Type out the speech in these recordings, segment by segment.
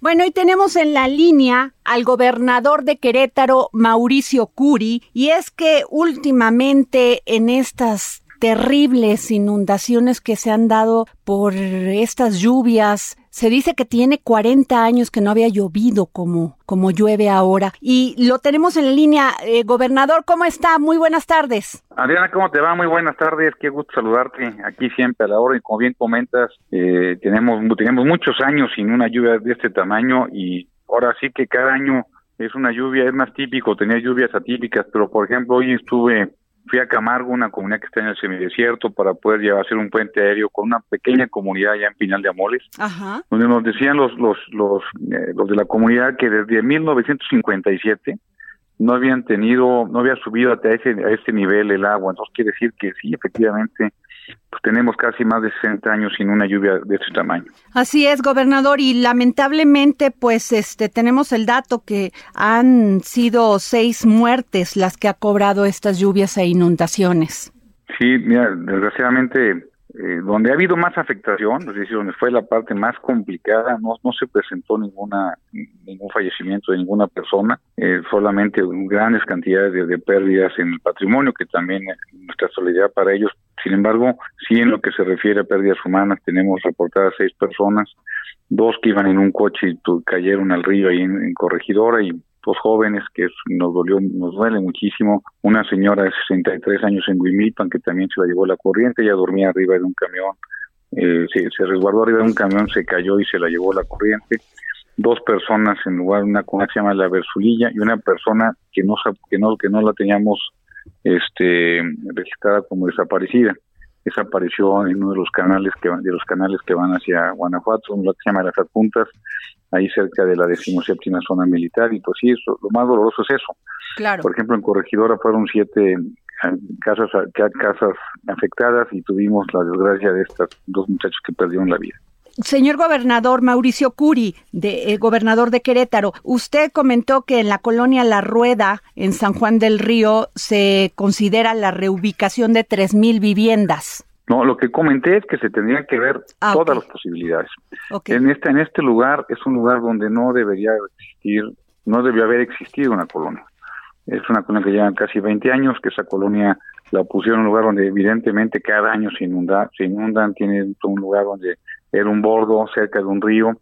Bueno, y tenemos en la línea al gobernador de Querétaro, Mauricio Curi, y es que últimamente en estas terribles inundaciones que se han dado por estas lluvias. Se dice que tiene 40 años que no había llovido como, como llueve ahora. Y lo tenemos en línea. Eh, gobernador, ¿cómo está? Muy buenas tardes. Adriana, ¿cómo te va? Muy buenas tardes. Qué gusto saludarte aquí siempre a la hora. Y como bien comentas, eh, tenemos, tenemos muchos años sin una lluvia de este tamaño y ahora sí que cada año es una lluvia, es más típico tener lluvias atípicas, pero por ejemplo hoy estuve fui a Camargo, una comunidad que está en el semidesierto, para poder llevar a hacer un puente aéreo con una pequeña comunidad allá en Pinal de Amoles, donde nos decían los los los, eh, los de la comunidad que desde 1957 no habían tenido, no había subido hasta ese, a ese nivel el agua. Entonces quiere decir que sí, efectivamente, pues tenemos casi más de 60 años sin una lluvia de este tamaño. Así es, gobernador, y lamentablemente, pues, este, tenemos el dato que han sido seis muertes las que ha cobrado estas lluvias e inundaciones. Sí, mira, desgraciadamente eh, donde ha habido más afectación, es decir, donde fue la parte más complicada, no, no se presentó ninguna ningún fallecimiento de ninguna persona, eh, solamente grandes cantidades de, pérdidas en el patrimonio, que también nuestra solidaridad para ellos. Sin embargo, sí en lo que se refiere a pérdidas humanas, tenemos reportadas seis personas, dos que iban en un coche y cayeron al río ahí en Corregidora y dos jóvenes que nos dolió, nos duele muchísimo. Una señora de 63 años en Guimilpan que también se la llevó la corriente, ella dormía arriba de un camión, eh, se, resguardó arriba de un camión, se cayó y se la llevó la corriente. Dos personas en lugar, una que se llama la Versulilla y una persona que no que no que no la teníamos este registrada como desaparecida desapareció en uno de los canales que de los canales que van hacia Guanajuato, un que se llama Las Adjuntas, ahí cerca de la decimoséptima zona militar, y pues sí, eso, lo más doloroso es eso. Claro. Por ejemplo, en Corregidora fueron siete eh, casas, casas afectadas y tuvimos la desgracia de estos dos muchachos que perdieron la vida. Señor gobernador Mauricio Curi, de, eh, gobernador de Querétaro, usted comentó que en la colonia La Rueda, en San Juan del Río, se considera la reubicación de tres mil viviendas. No, lo que comenté es que se tendrían que ver ah, todas las posibilidades. En este en este lugar es un lugar donde no debería existir, no debió haber existido una colonia. Es una colonia que lleva casi 20 años, que esa colonia la pusieron en un lugar donde evidentemente cada año se inunda, se inundan, tiene un lugar donde era un bordo cerca de un río,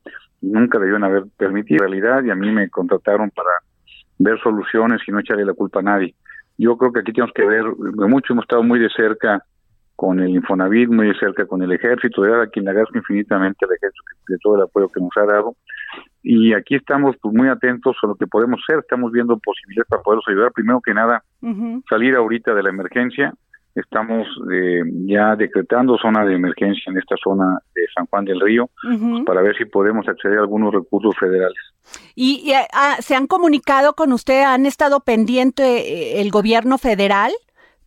nunca debieron haber permitido realidad y a mí me contrataron para ver soluciones y no echarle la culpa a nadie. Yo creo que aquí tenemos que ver, mucho hemos estado muy de cerca con el Infonavit, muy de cerca con el ejército, de a quien le agradezco infinitamente al ejército de todo el apoyo que nos ha dado. Y aquí estamos pues, muy atentos a lo que podemos hacer, estamos viendo posibilidades para poderlos ayudar. Primero que nada, salir ahorita de la emergencia, estamos eh, ya decretando zona de emergencia en esta zona de San Juan del Río para ver si podemos acceder a algunos recursos federales. ¿Y, ah, se han comunicado con usted? ¿Han estado pendiente eh, el gobierno federal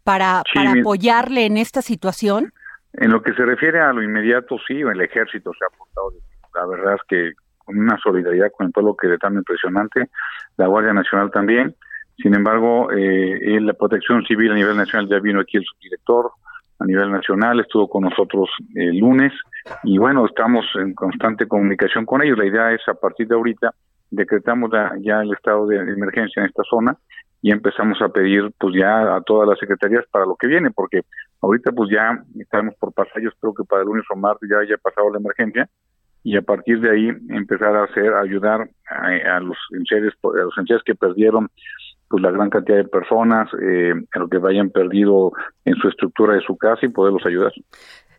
para, para apoyarle en esta situación? En lo que se refiere a lo inmediato, sí, el ejército se ha aportado. La verdad es que con una solidaridad con el pueblo que es tan impresionante, la Guardia Nacional también sin embargo, eh, la protección civil a nivel nacional ya vino aquí el subdirector a nivel nacional, estuvo con nosotros el lunes y bueno, estamos en constante comunicación con ellos. La idea es a partir de ahorita decretamos ya, el estado de emergencia en esta zona y empezamos a pedir pues ya a todas las secretarías para lo que viene, porque ahorita pues ya estamos por pasallos, creo que para el lunes o martes ya haya pasado la emergencia y a partir de ahí empezar a hacer, ayudar a, los enseres, a los enseres que perdieron pues la gran cantidad de personas, eh, lo que vayan perdido en su estructura de su casa y poderlos ayudar.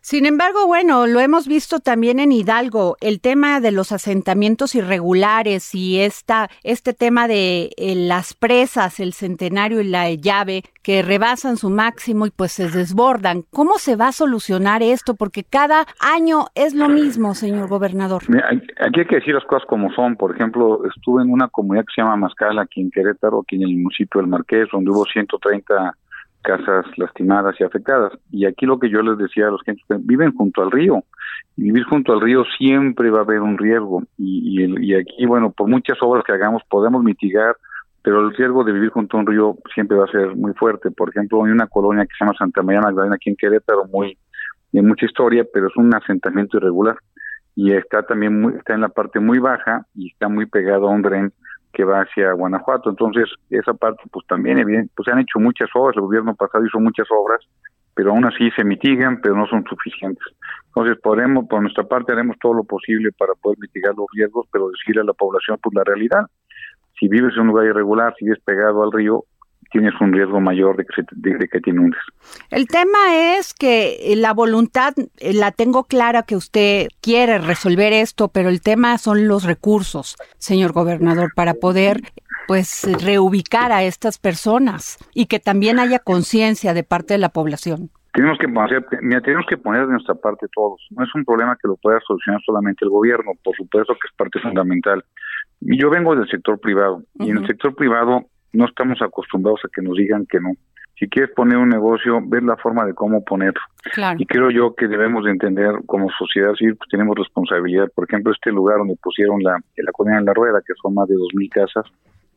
Sin embargo, bueno, lo hemos visto también en Hidalgo, el tema de los asentamientos irregulares y esta, este tema de eh, las presas, el centenario y la llave, que rebasan su máximo y pues se desbordan. ¿Cómo se va a solucionar esto? Porque cada año es lo mismo, señor gobernador. aquí hay que decir las cosas como son. Por ejemplo, estuve en una comunidad que se llama Mascal, aquí en Querétaro, aquí en el municipio del Marqués, donde hubo 130 casas lastimadas y afectadas. Y aquí lo que yo les decía a los que viven junto al río. Vivir junto al río siempre va a haber un riesgo. Y, y, y aquí, bueno, por muchas obras que hagamos podemos mitigar pero el riesgo de vivir junto a un río siempre va a ser muy fuerte. Por ejemplo, hay una colonia que se llama Santa María Magdalena aquí en Querétaro, muy de mucha historia, pero es un asentamiento irregular y está también muy, está en la parte muy baja y está muy pegado a un dren que va hacia Guanajuato. Entonces, esa parte pues también pues se han hecho muchas obras, el gobierno pasado hizo muchas obras, pero aún así se mitigan, pero no son suficientes. Entonces, podemos, por nuestra parte haremos todo lo posible para poder mitigar los riesgos, pero decirle a la población pues la realidad si vives en un lugar irregular, si vives pegado al río, tienes un riesgo mayor de que, de, que te inundes. El tema es que la voluntad, eh, la tengo clara que usted quiere resolver esto, pero el tema son los recursos, señor gobernador, para poder pues reubicar a estas personas y que también haya conciencia de parte de la población. Tenemos que, poner, tenemos que poner de nuestra parte todos. No es un problema que lo pueda solucionar solamente el gobierno, por supuesto que es parte fundamental. Yo vengo del sector privado y en el sector privado no estamos acostumbrados a que nos digan que no. Si quieres poner un negocio, ves la forma de cómo ponerlo. Y creo yo que debemos de entender como sociedad civil, pues tenemos responsabilidad. Por ejemplo, este lugar donde pusieron la, la colonia en la rueda, que son más de dos mil casas,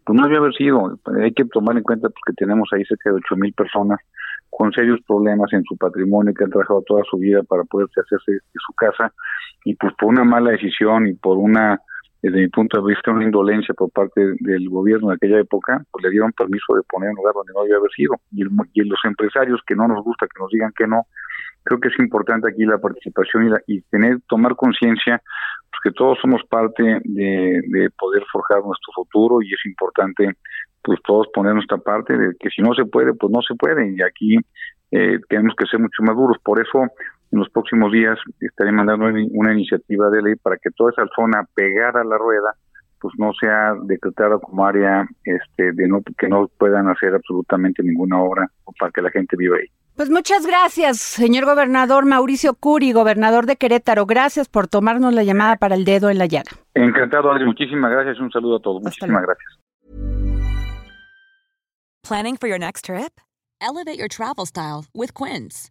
pues no debe haber sido. Hay que tomar en cuenta porque que tenemos ahí cerca de ocho mil personas con serios problemas en su patrimonio que han trabajado toda su vida para poderse hacerse de su casa y pues por una mala decisión y por una desde mi punto de vista, una indolencia por parte del gobierno de aquella época, pues le dieron permiso de poner un lugar donde no debía haber sido. Y, los empresarios que no nos gusta que nos digan que no, creo que es importante aquí la participación y, tener, tomar conciencia, pues que todos somos parte de, de poder forjar nuestro futuro y es importante pues todos poner nuestra parte de que si no se puede, pues no se puede. Y aquí eh, tenemos que ser mucho más duros. Por eso en los próximos días estaré mandando una iniciativa de ley para que toda esa zona pegada a la rueda pues no sea decretada como área este de no que no puedan hacer absolutamente ninguna obra para que la gente viva ahí. Pues muchas gracias, señor gobernador Mauricio Curi, gobernador de Querétaro. Gracias por tomarnos la llamada para el dedo en la llaga. Encantado, Adri. Muchísimas gracias. Un saludo a todos. muchísimas gracias. Planning for your next trip? Elevate your travel style with Quince.